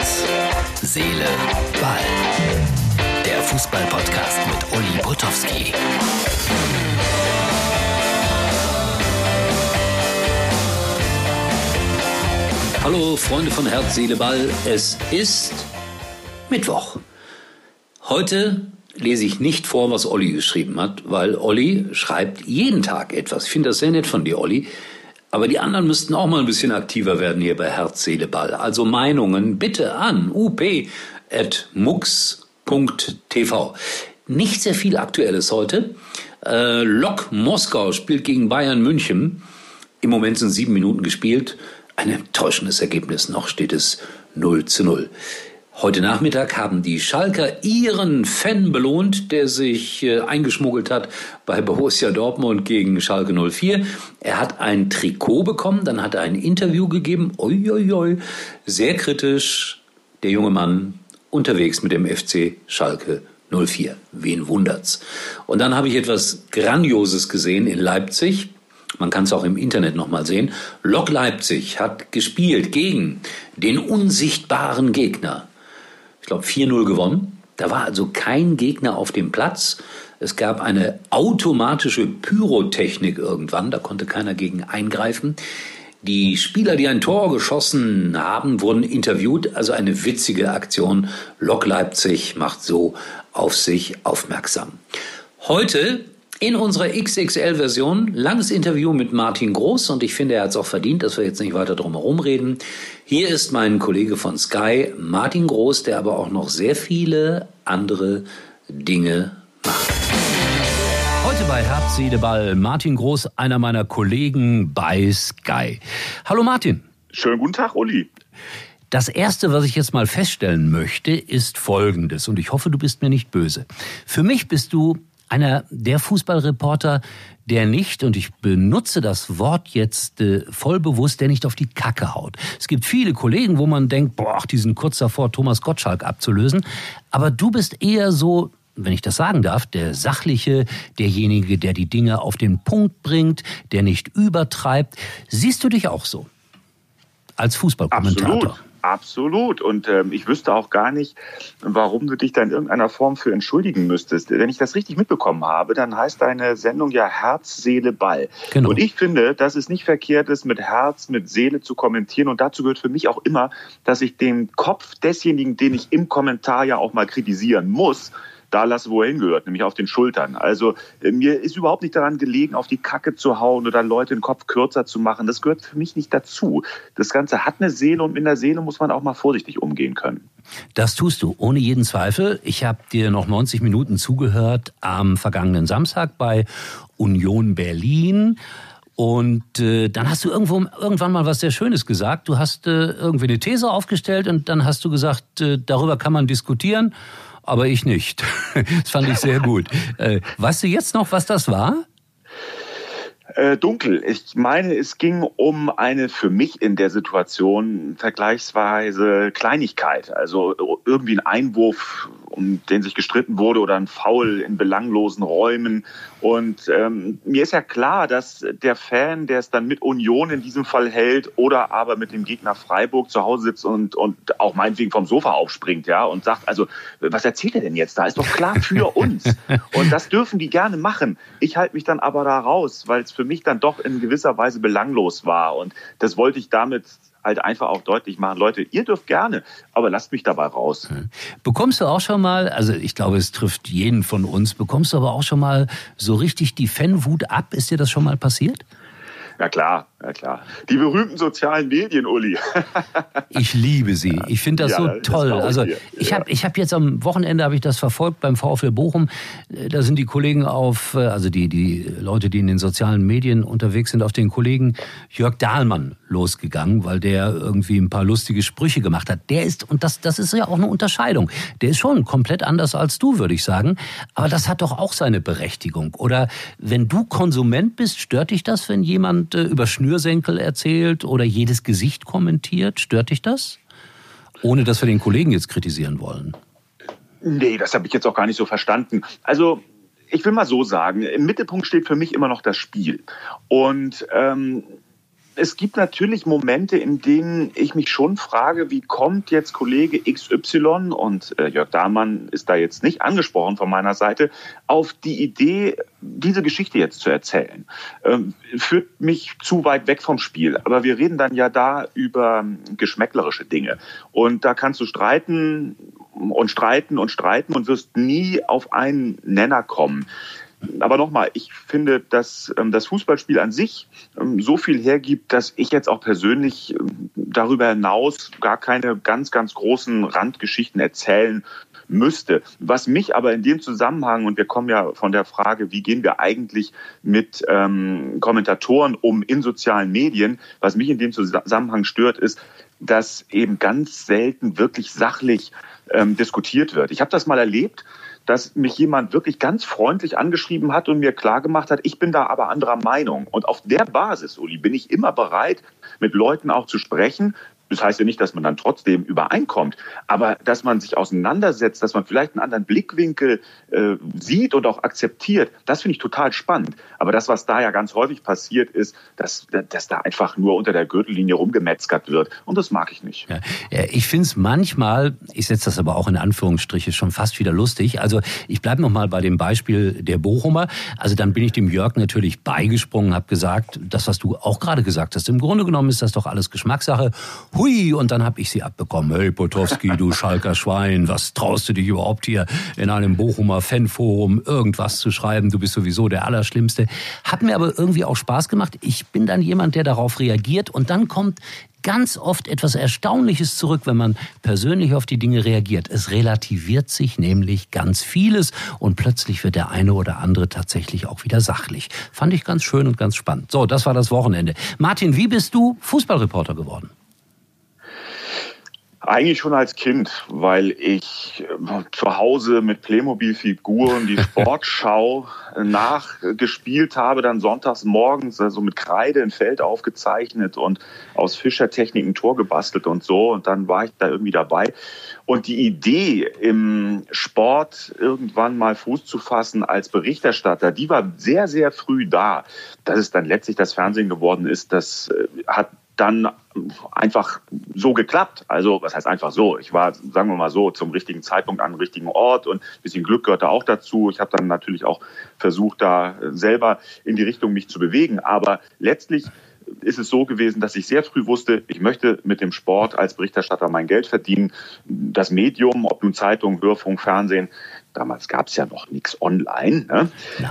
Herz, Seele, Ball. Der Fußball-Podcast mit Uli Potowski. Hallo Freunde von Herz, Seele, Ball. Es ist Mittwoch. Heute lese ich nicht vor, was Olli geschrieben hat, weil Olli schreibt jeden Tag etwas. Ich finde das sehr nett von dir, Olli. Aber die anderen müssten auch mal ein bisschen aktiver werden hier bei Herz, Seele, Ball. Also Meinungen bitte an up.mux.tv. Nicht sehr viel Aktuelles heute. Äh, Lok Moskau spielt gegen Bayern München. Im Moment sind sieben Minuten gespielt. Ein enttäuschendes Ergebnis. Noch steht es 0 zu 0. Heute Nachmittag haben die Schalker ihren Fan belohnt, der sich äh, eingeschmuggelt hat bei Borussia Dortmund gegen Schalke 04. Er hat ein Trikot bekommen, dann hat er ein Interview gegeben. Uiuiui, sehr kritisch. Der junge Mann unterwegs mit dem FC Schalke 04. Wen wundert's? Und dann habe ich etwas Grandioses gesehen in Leipzig. Man kann es auch im Internet nochmal sehen. Lok Leipzig hat gespielt gegen den unsichtbaren Gegner glaube, 4-0 gewonnen. Da war also kein Gegner auf dem Platz. Es gab eine automatische Pyrotechnik irgendwann, da konnte keiner gegen eingreifen. Die Spieler, die ein Tor geschossen haben, wurden interviewt. Also eine witzige Aktion. Lok Leipzig macht so auf sich aufmerksam. Heute in unserer XXL-Version langes Interview mit Martin Groß und ich finde, er hat es auch verdient, dass wir jetzt nicht weiter drum herum reden. Hier ist mein Kollege von Sky, Martin Groß, der aber auch noch sehr viele andere Dinge macht. Heute bei Herz, Seele, Ball Martin Groß, einer meiner Kollegen bei Sky. Hallo Martin. Schönen guten Tag, Uli. Das Erste, was ich jetzt mal feststellen möchte, ist Folgendes. Und ich hoffe, du bist mir nicht böse. Für mich bist du einer der Fußballreporter, der nicht, und ich benutze das Wort jetzt äh, voll bewusst, der nicht auf die Kacke haut. Es gibt viele Kollegen, wo man denkt, boah, die sind kurz davor, Thomas Gottschalk abzulösen. Aber du bist eher so, wenn ich das sagen darf, der Sachliche, derjenige, der die Dinge auf den Punkt bringt, der nicht übertreibt. Siehst du dich auch so? Als Fußballkommentator? Absolut. Absolut. Und ähm, ich wüsste auch gar nicht, warum du dich da in irgendeiner Form für entschuldigen müsstest. Wenn ich das richtig mitbekommen habe, dann heißt deine Sendung ja Herz, Seele, Ball. Genau. Und ich finde, dass es nicht verkehrt ist, mit Herz, mit Seele zu kommentieren. Und dazu gehört für mich auch immer, dass ich den Kopf desjenigen, den ich im Kommentar ja auch mal kritisieren muss, da lasse, wo er hingehört, nämlich auf den Schultern. Also äh, mir ist überhaupt nicht daran gelegen, auf die Kacke zu hauen oder Leute den Kopf kürzer zu machen. Das gehört für mich nicht dazu. Das Ganze hat eine Seele und in der Seele muss man auch mal vorsichtig umgehen können. Das tust du, ohne jeden Zweifel. Ich habe dir noch 90 Minuten zugehört am vergangenen Samstag bei Union Berlin. Und äh, dann hast du irgendwo irgendwann mal was sehr Schönes gesagt. Du hast äh, irgendwie eine These aufgestellt und dann hast du gesagt, äh, darüber kann man diskutieren aber ich nicht. Das fand ich sehr gut. Äh, weißt du jetzt noch, was das war? Äh, dunkel. Ich meine, es ging um eine für mich in der Situation vergleichsweise Kleinigkeit. Also irgendwie ein Einwurf um den sich gestritten wurde oder ein Foul in belanglosen Räumen. Und ähm, mir ist ja klar, dass der Fan, der es dann mit Union in diesem Fall hält oder aber mit dem Gegner Freiburg zu Hause sitzt und, und auch meinetwegen vom Sofa aufspringt, ja, und sagt, also, was erzählt er denn jetzt da? Ist doch klar für uns. Und das dürfen die gerne machen. Ich halte mich dann aber da raus, weil es für mich dann doch in gewisser Weise belanglos war. Und das wollte ich damit halt einfach auch deutlich machen, Leute, ihr dürft gerne, aber lasst mich dabei raus. Bekommst du auch schon mal, also ich glaube, es trifft jeden von uns, bekommst du aber auch schon mal so richtig die Fanwut ab? Ist dir das schon mal passiert? Ja klar, ja klar. Die berühmten sozialen Medien, Uli. ich liebe sie. Ich finde das ja, so toll. Das also ich habe ich hab jetzt am Wochenende habe ich das verfolgt beim VfL Bochum. Da sind die Kollegen auf, äh, also die die Leute, die in den sozialen Medien unterwegs sind, auf den Kollegen Jörg Dahlmann losgegangen, weil der irgendwie ein paar lustige Sprüche gemacht hat. Der ist und das das ist ja auch eine Unterscheidung. Der ist schon komplett anders als du, würde ich sagen. Aber das hat doch auch seine Berechtigung. Oder wenn du Konsument bist, stört dich das, wenn jemand äh, über Schnürsenkel erzählt oder jedes Gesicht kommentiert? Stört dich das? Ohne dass wir den Kollegen jetzt kritisieren wollen. Nee, das habe ich jetzt auch gar nicht so verstanden. Also ich will mal so sagen, im Mittelpunkt steht für mich immer noch das Spiel. Und ähm, es gibt natürlich Momente, in denen ich mich schon frage, wie kommt jetzt Kollege XY und äh, Jörg Dahmann ist da jetzt nicht angesprochen von meiner Seite, auf die Idee, diese Geschichte jetzt zu erzählen. Ähm, führt mich zu weit weg vom Spiel. Aber wir reden dann ja da über geschmäcklerische Dinge. Und da kannst du streiten und streiten und streiten und wirst nie auf einen Nenner kommen. Aber nochmal, ich finde, dass ähm, das Fußballspiel an sich ähm, so viel hergibt, dass ich jetzt auch persönlich ähm, darüber hinaus gar keine ganz, ganz großen Randgeschichten erzählen müsste. Was mich aber in dem Zusammenhang, und wir kommen ja von der Frage, wie gehen wir eigentlich mit ähm, Kommentatoren um in sozialen Medien, was mich in dem Zusammenhang stört, ist, dass eben ganz selten wirklich sachlich ähm, diskutiert wird. Ich habe das mal erlebt, dass mich jemand wirklich ganz freundlich angeschrieben hat und mir klargemacht hat, ich bin da aber anderer Meinung. Und auf der Basis, Uli, bin ich immer bereit, mit Leuten auch zu sprechen, das heißt ja nicht, dass man dann trotzdem übereinkommt, aber dass man sich auseinandersetzt, dass man vielleicht einen anderen Blickwinkel äh, sieht und auch akzeptiert, das finde ich total spannend. Aber das, was da ja ganz häufig passiert, ist, dass, dass da einfach nur unter der Gürtellinie rumgemetzgert wird. Und das mag ich nicht. Ja, ich finde es manchmal, ich setze das aber auch in Anführungsstriche, schon fast wieder lustig. Also ich bleibe nochmal bei dem Beispiel der Bochumer. Also dann bin ich dem Jörg natürlich beigesprungen, habe gesagt, das, was du auch gerade gesagt hast, im Grunde genommen ist das doch alles Geschmackssache hui, und dann habe ich sie abbekommen. Hey Potowski, du Schalker Schwein, was traust du dich überhaupt hier in einem Bochumer Fanforum irgendwas zu schreiben? Du bist sowieso der Allerschlimmste. Hat mir aber irgendwie auch Spaß gemacht. Ich bin dann jemand, der darauf reagiert und dann kommt ganz oft etwas Erstaunliches zurück, wenn man persönlich auf die Dinge reagiert. Es relativiert sich nämlich ganz vieles und plötzlich wird der eine oder andere tatsächlich auch wieder sachlich. Fand ich ganz schön und ganz spannend. So, das war das Wochenende. Martin, wie bist du Fußballreporter geworden? Eigentlich schon als Kind, weil ich äh, zu Hause mit Playmobil-Figuren die Sportschau nachgespielt habe, dann sonntags morgens also mit Kreide ein Feld aufgezeichnet und aus Fischertechnik ein Tor gebastelt und so. Und dann war ich da irgendwie dabei. Und die Idee, im Sport irgendwann mal Fuß zu fassen als Berichterstatter, die war sehr, sehr früh da. Dass es dann letztlich das Fernsehen geworden ist, das äh, hat dann einfach so geklappt. Also, was heißt einfach so? Ich war, sagen wir mal so, zum richtigen Zeitpunkt an richtigen Ort und ein bisschen Glück gehörte auch dazu. Ich habe dann natürlich auch versucht, da selber in die Richtung mich zu bewegen. Aber letztlich ist es so gewesen, dass ich sehr früh wusste, ich möchte mit dem Sport als Berichterstatter mein Geld verdienen. Das Medium, ob nun Zeitung, Hörfunk, Fernsehen, damals gab es ja noch nichts online. Ne?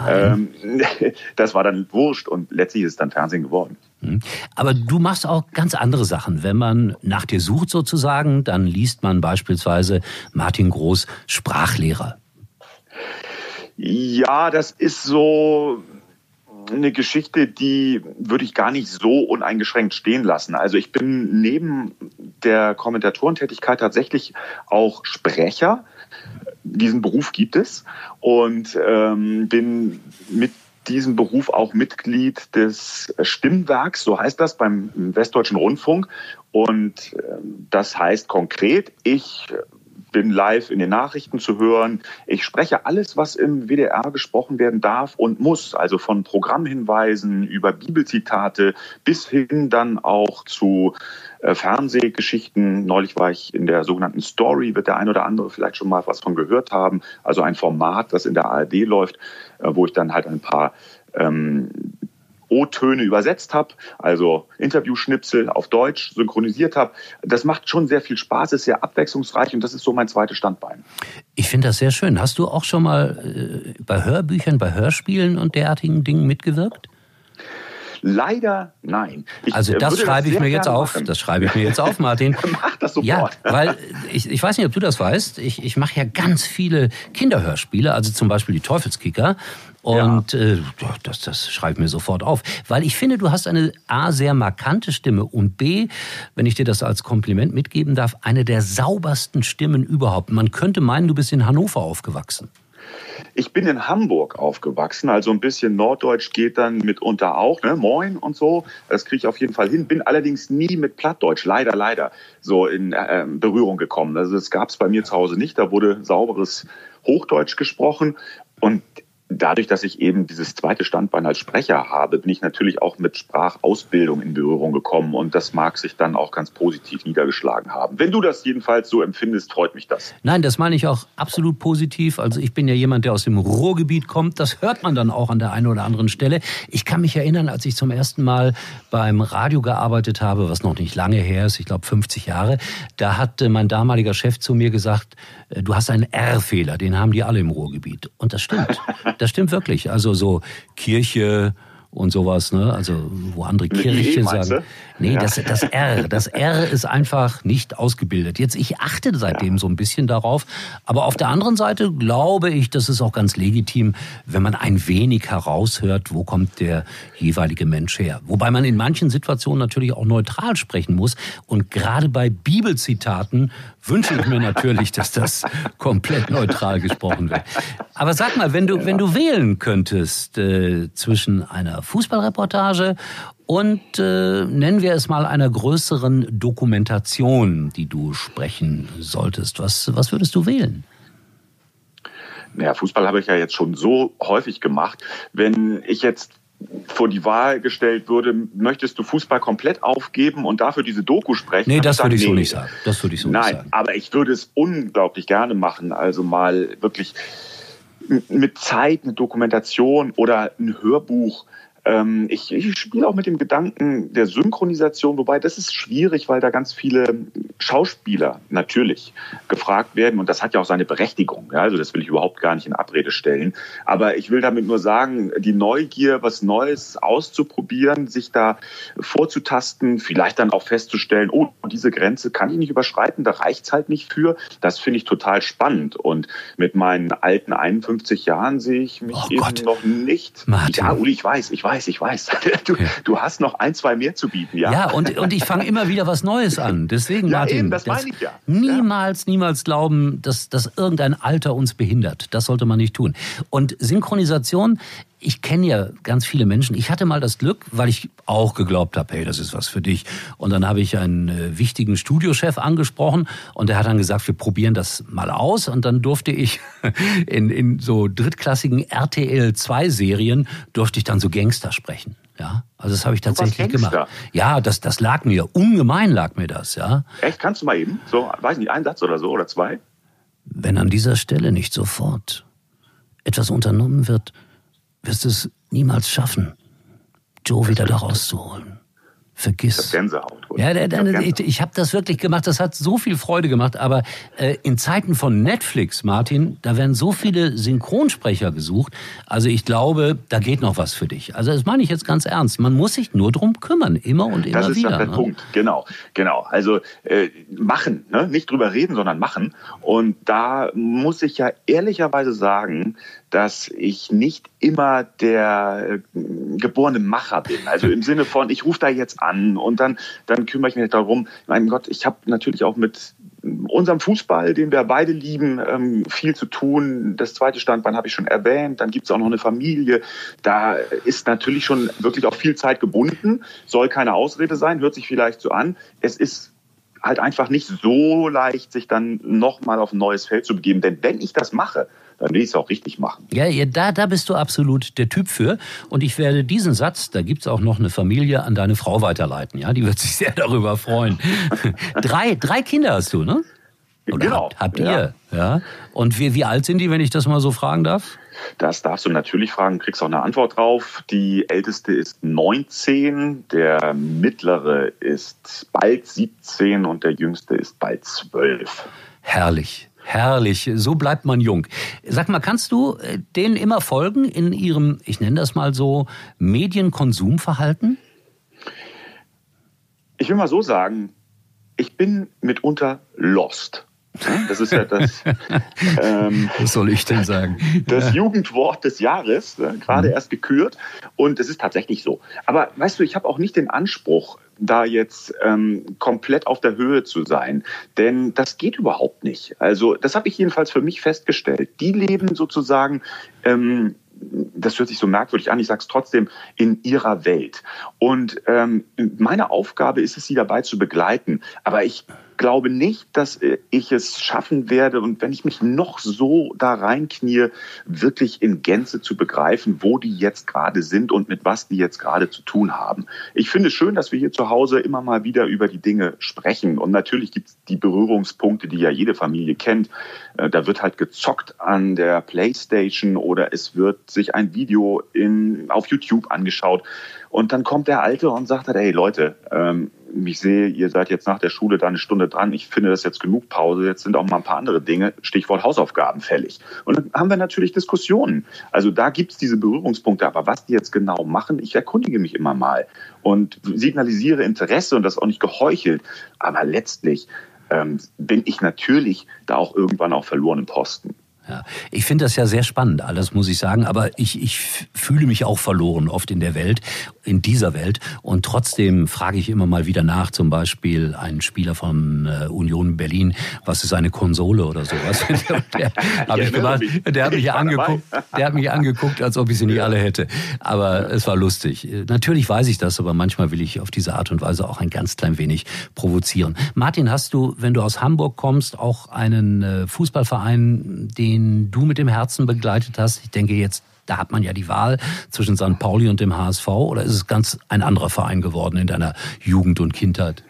Ähm, das war dann wurscht und letztlich ist es dann Fernsehen geworden. Hm. Aber du machst auch ganz andere Sachen. Wenn man nach dir sucht sozusagen, dann liest man beispielsweise Martin Groß Sprachlehrer. Ja, das ist so eine Geschichte, die würde ich gar nicht so uneingeschränkt stehen lassen. Also ich bin neben der Kommentatorentätigkeit tatsächlich auch Sprecher. Diesen Beruf gibt es und ähm, bin mit diesem Beruf auch Mitglied des Stimmwerks, so heißt das beim Westdeutschen Rundfunk. Und ähm, das heißt konkret, ich bin live in den Nachrichten zu hören. Ich spreche alles, was im WDR gesprochen werden darf und muss, also von Programmhinweisen über Bibelzitate bis hin dann auch zu äh, Fernsehgeschichten. Neulich war ich in der sogenannten Story, wird der ein oder andere vielleicht schon mal was von gehört haben. Also ein Format, das in der ARD läuft, äh, wo ich dann halt ein paar ähm, O-Töne übersetzt habe, also Interviewschnipsel auf Deutsch synchronisiert habe. Das macht schon sehr viel Spaß, ist sehr abwechslungsreich und das ist so mein zweites Standbein. Ich finde das sehr schön. Hast du auch schon mal äh, bei Hörbüchern, bei Hörspielen und derartigen Dingen mitgewirkt? Leider nein. Ich also das schreibe das ich mir jetzt auf. Machen. Das schreibe ich mir jetzt auf, Martin. Mach das sofort. Ja, weil ich, ich weiß nicht, ob du das weißt. Ich, ich mache ja ganz viele Kinderhörspiele, also zum Beispiel die Teufelskicker. Und ja. äh, das, das schreibe mir sofort auf. Weil ich finde, du hast eine A, sehr markante Stimme und B, wenn ich dir das als Kompliment mitgeben darf, eine der saubersten Stimmen überhaupt. Man könnte meinen, du bist in Hannover aufgewachsen. Ich bin in Hamburg aufgewachsen, also ein bisschen Norddeutsch geht dann mitunter auch, ne? Moin und so. Das kriege ich auf jeden Fall hin. Bin allerdings nie mit Plattdeutsch, leider, leider, so in äh, Berührung gekommen. Also das gab es bei mir zu Hause nicht. Da wurde sauberes Hochdeutsch gesprochen. Und dadurch, dass ich eben dieses zweite Standbein als Sprecher habe, bin ich natürlich auch mit Sprachausbildung in Berührung gekommen und das mag sich dann auch ganz positiv niedergeschlagen haben. Wenn du das jedenfalls so empfindest, freut mich das. Nein, das meine ich auch absolut positiv. Also ich bin ja jemand, der aus dem Ruhrgebiet kommt. Das hört man dann auch an der einen oder anderen Stelle. Ich kann mich erinnern, als ich zum ersten Mal beim Radio gearbeitet habe, was noch nicht lange her ist, ich glaube 50 Jahre, da hat mein damaliger Chef zu mir gesagt, äh, du hast einen R-Fehler, den haben die alle im Ruhrgebiet. Und das stimmt. Das stimmt wirklich. Also so Kirche, und sowas, ne? Also wo andere Kirchen sagen. Nee, ja. das, das R, das R ist einfach nicht ausgebildet. Jetzt, ich achte seitdem ja. so ein bisschen darauf. Aber auf der anderen Seite glaube ich, das ist auch ganz legitim, wenn man ein wenig heraushört, wo kommt der jeweilige Mensch her. Wobei man in manchen Situationen natürlich auch neutral sprechen muss. Und gerade bei Bibelzitaten wünsche ich mir natürlich, dass das komplett neutral gesprochen wird. Aber sag mal, wenn du, wenn du wählen könntest äh, zwischen einer Fußballreportage und äh, nennen wir es mal einer größeren Dokumentation, die du sprechen solltest, was, was würdest du wählen? Naja, Fußball habe ich ja jetzt schon so häufig gemacht. Wenn ich jetzt vor die Wahl gestellt würde, möchtest du Fußball komplett aufgeben und dafür diese Doku sprechen? Nee, das würde ich nee. so nicht sagen. Das würde ich so Nein, nicht sagen. aber ich würde es unglaublich gerne machen. Also mal wirklich mit Zeit, eine Dokumentation oder ein Hörbuch ähm, ich, ich spiele auch mit dem Gedanken der Synchronisation, wobei das ist schwierig, weil da ganz viele Schauspieler natürlich gefragt werden und das hat ja auch seine Berechtigung. Ja? Also das will ich überhaupt gar nicht in Abrede stellen. Aber ich will damit nur sagen, die Neugier, was Neues auszuprobieren, sich da vorzutasten, vielleicht dann auch festzustellen, oh, diese Grenze kann ich nicht überschreiten, da reicht's halt nicht für. Das finde ich total spannend. Und mit meinen alten 51 Jahren sehe ich mich oh eben noch nicht. Martin. Ja, Uli, ich weiß, ich weiß weiß, ich weiß. Du, ja. du hast noch ein, zwei mehr zu bieten, ja. Ja, und, und ich fange immer wieder was Neues an. Deswegen, ja, Martin, eben, das, das meine ich ja. niemals, niemals glauben, dass, dass irgendein Alter uns behindert. Das sollte man nicht tun. Und Synchronisation ich kenne ja ganz viele Menschen. Ich hatte mal das Glück, weil ich auch geglaubt habe, hey, das ist was für dich. Und dann habe ich einen äh, wichtigen Studiochef angesprochen und der hat dann gesagt, wir probieren das mal aus. Und dann durfte ich in, in so drittklassigen RTL 2 Serien durfte ich dann so Gangster sprechen. Ja, also das habe ich tatsächlich gemacht. Ja, das, das lag mir, ungemein lag mir das, ja. Echt, kannst du mal eben? So, weiß nicht, ein Satz oder so oder zwei? Wenn an dieser Stelle nicht sofort etwas unternommen wird, wirst es niemals schaffen, Joe wieder da rauszuholen. Vergiss. Ich Gänsehaut. Ja, der, der, ich, ich habe das wirklich gemacht. Das hat so viel Freude gemacht. Aber äh, in Zeiten von Netflix, Martin, da werden so viele Synchronsprecher gesucht. Also ich glaube, da geht noch was für dich. Also das meine ich jetzt ganz ernst. Man muss sich nur drum kümmern, immer und immer wieder. Das ist wieder, der ne? Punkt. Genau, genau. Also äh, machen, ne? nicht drüber reden, sondern machen. Und da muss ich ja ehrlicherweise sagen, dass ich nicht immer der äh, geborene Macher bin. Also im Sinne von, ich rufe da jetzt an und dann, dann kümmere ich mich darum. Mein Gott, ich habe natürlich auch mit unserem Fußball, den wir beide lieben, ähm, viel zu tun. Das zweite Standbein habe ich schon erwähnt. Dann gibt es auch noch eine Familie. Da ist natürlich schon wirklich auch viel Zeit gebunden. Soll keine Ausrede sein, hört sich vielleicht so an. Es ist halt einfach nicht so leicht, sich dann nochmal auf ein neues Feld zu begeben. Denn wenn ich das mache, dann will ich es auch richtig machen. Ja, ja, da, da bist du absolut der Typ für. Und ich werde diesen Satz, da gibt es auch noch eine Familie, an deine Frau weiterleiten. Ja, die wird sich sehr darüber freuen. drei, drei Kinder hast du, ne? Oder genau. Habt, habt ihr? Ja. ja. Und wie, wie alt sind die, wenn ich das mal so fragen darf? Das darfst du natürlich fragen, kriegst auch eine Antwort drauf. Die älteste ist 19, der mittlere ist bald 17 und der jüngste ist bald 12. Herrlich. Herrlich, so bleibt man jung. Sag mal, kannst du äh, denen immer folgen in ihrem, ich nenne das mal so, Medienkonsumverhalten? Ich will mal so sagen, ich bin mitunter lost. Das ist ja das. Ähm, Was soll ich denn sagen? Das Jugendwort des Jahres, ne, gerade mhm. erst gekürt. Und es ist tatsächlich so. Aber weißt du, ich habe auch nicht den Anspruch, da jetzt ähm, komplett auf der Höhe zu sein. Denn das geht überhaupt nicht. Also, das habe ich jedenfalls für mich festgestellt. Die leben sozusagen. Ähm, das hört sich so merkwürdig an, ich sage es trotzdem, in ihrer Welt. Und ähm, meine Aufgabe ist es, sie dabei zu begleiten. Aber ich glaube nicht, dass äh, ich es schaffen werde und wenn ich mich noch so da reinknie, wirklich in Gänze zu begreifen, wo die jetzt gerade sind und mit was die jetzt gerade zu tun haben. Ich finde es schön, dass wir hier zu Hause immer mal wieder über die Dinge sprechen. Und natürlich gibt es die Berührungspunkte, die ja jede Familie kennt. Äh, da wird halt gezockt an der Playstation oder es wird sich ein Video in, auf YouTube angeschaut. Und dann kommt der Alte und sagt halt, hey Leute, ähm, ich sehe, ihr seid jetzt nach der Schule da eine Stunde dran. Ich finde das jetzt genug Pause. Jetzt sind auch mal ein paar andere Dinge, Stichwort Hausaufgaben fällig. Und dann haben wir natürlich Diskussionen. Also da gibt es diese Berührungspunkte. Aber was die jetzt genau machen, ich erkundige mich immer mal und signalisiere Interesse und das auch nicht geheuchelt. Aber letztlich ähm, bin ich natürlich da auch irgendwann auf verlorenen Posten. Ja, ich finde das ja sehr spannend, alles muss ich sagen, aber ich, ich fühle mich auch verloren oft in der Welt, in dieser Welt. Und trotzdem frage ich immer mal wieder nach, zum Beispiel ein Spieler von äh, Union Berlin, was ist eine Konsole oder sowas? der, hab ich gemacht, der hat mich angeguckt, der hat mich angeguckt, als ob ich sie nicht alle hätte. Aber es war lustig. Natürlich weiß ich das, aber manchmal will ich auf diese Art und Weise auch ein ganz klein wenig provozieren. Martin, hast du, wenn du aus Hamburg kommst, auch einen äh, Fußballverein, den den du mit dem Herzen begleitet hast? Ich denke jetzt, da hat man ja die Wahl zwischen St. Pauli und dem HSV oder ist es ganz ein anderer Verein geworden in deiner Jugend und Kindheit?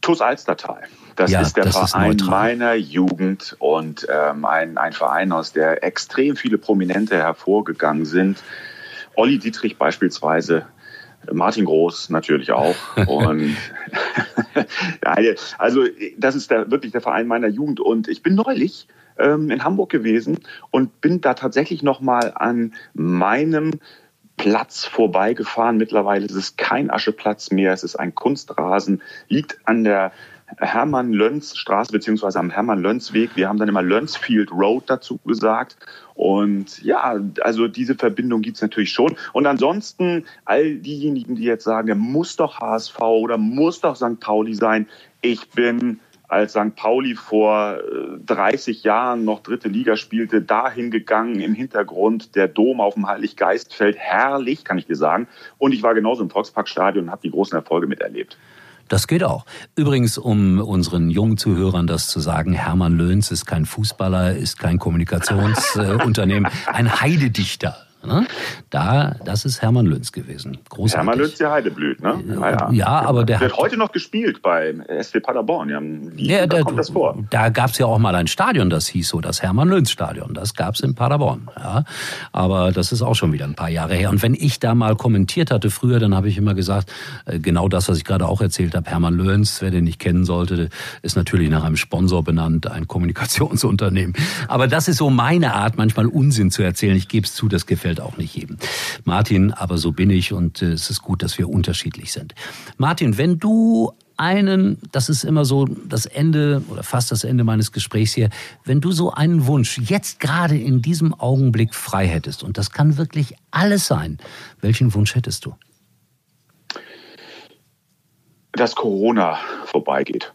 TuS Alstertal. Das ja, ist der das Verein ist meiner Jugend und ähm, ein, ein Verein, aus der extrem viele Prominente hervorgegangen sind. Olli Dietrich beispielsweise, Martin Groß natürlich auch. Und also das ist der, wirklich der Verein meiner Jugend. Und ich bin neulich ähm, in Hamburg gewesen und bin da tatsächlich noch mal an meinem Platz vorbeigefahren. Mittlerweile ist es kein Ascheplatz mehr, es ist ein Kunstrasen, liegt an der Hermann-Löns-Straße beziehungsweise am Hermann-Löns-Weg. Wir haben dann immer Lönsfield Road dazu gesagt. Und ja, also diese Verbindung gibt es natürlich schon. Und ansonsten all diejenigen, die jetzt sagen, der muss doch HSV oder muss doch St. Pauli sein. Ich bin als St. Pauli vor 30 äh, Jahren noch dritte Liga spielte, dahin gegangen im Hintergrund der Dom auf dem Heiliggeistfeld. Herrlich, kann ich dir sagen. Und ich war genauso im Volksparkstadion und habe die großen Erfolge miterlebt. Das geht auch. Übrigens, um unseren jungen Zuhörern das zu sagen, Hermann Löhns ist kein Fußballer, ist kein Kommunikationsunternehmen, ein Heidedichter. Ne? Da, das ist Hermann Lünz gewesen. Großartig. Hermann Lünz, der Heideblüt, ne? Ja, ja. ja aber der, der hat heute noch gespielt beim SW Paderborn. Ja, ja, da kommt das vor. Da gab es ja auch mal ein Stadion, das hieß so, das Hermann-Lünz-Stadion. Das gab es in Paderborn. Ja. Aber das ist auch schon wieder ein paar Jahre her. Und wenn ich da mal kommentiert hatte früher, dann habe ich immer gesagt, äh, genau das, was ich gerade auch erzählt habe, Hermann Lünz, wer den nicht kennen sollte, ist natürlich nach einem Sponsor benannt, ein Kommunikationsunternehmen. Aber das ist so meine Art, manchmal Unsinn zu erzählen. Ich gebe es zu, das gefällt gefällt auch nicht jedem. Martin, aber so bin ich und äh, es ist gut, dass wir unterschiedlich sind. Martin, wenn du einen, das ist immer so das Ende oder fast das Ende meines Gesprächs hier, wenn du so einen Wunsch jetzt gerade in diesem Augenblick frei hättest, und das kann wirklich alles sein, welchen Wunsch hättest du? Dass Corona vorbeigeht.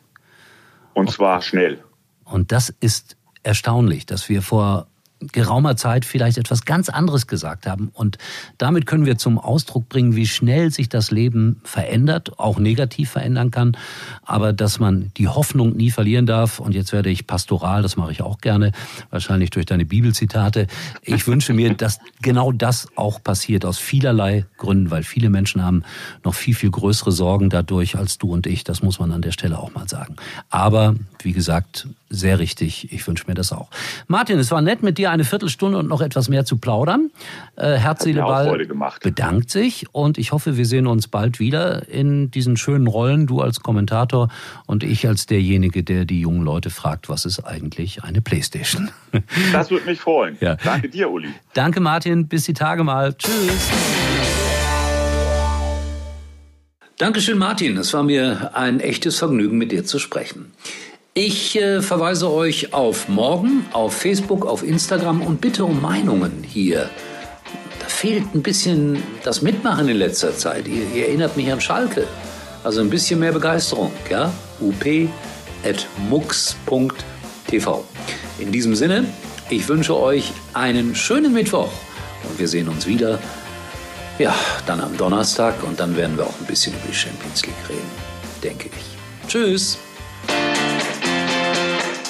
Und zwar schnell. Und das ist erstaunlich, dass wir vor geraumer Zeit vielleicht etwas ganz anderes gesagt haben. Und damit können wir zum Ausdruck bringen, wie schnell sich das Leben verändert, auch negativ verändern kann, aber dass man die Hoffnung nie verlieren darf. Und jetzt werde ich pastoral, das mache ich auch gerne, wahrscheinlich durch deine Bibelzitate. Ich wünsche mir, dass genau das auch passiert, aus vielerlei Gründen, weil viele Menschen haben noch viel, viel größere Sorgen dadurch als du und ich. Das muss man an der Stelle auch mal sagen. Aber, wie gesagt, sehr richtig. Ich wünsche mir das auch. Martin, es war nett mit dir eine Viertelstunde und noch etwas mehr zu plaudern. Äh, Herz, Seele, Ball bedankt sich und ich hoffe, wir sehen uns bald wieder in diesen schönen Rollen. Du als Kommentator und ich als derjenige, der die jungen Leute fragt, was ist eigentlich eine Playstation? Das würde mich freuen. Ja. Danke dir, Uli. Danke, Martin. Bis die Tage mal. Tschüss. Dankeschön, Martin. Es war mir ein echtes Vergnügen, mit dir zu sprechen. Ich äh, verweise euch auf morgen, auf Facebook, auf Instagram und bitte um Meinungen hier. Da fehlt ein bisschen das Mitmachen in letzter Zeit. Ihr, ihr erinnert mich an Schalke. Also ein bisschen mehr Begeisterung, ja? up.mux.tv. In diesem Sinne, ich wünsche euch einen schönen Mittwoch und wir sehen uns wieder. Ja, dann am Donnerstag und dann werden wir auch ein bisschen über die Champions League reden, denke ich. Tschüss!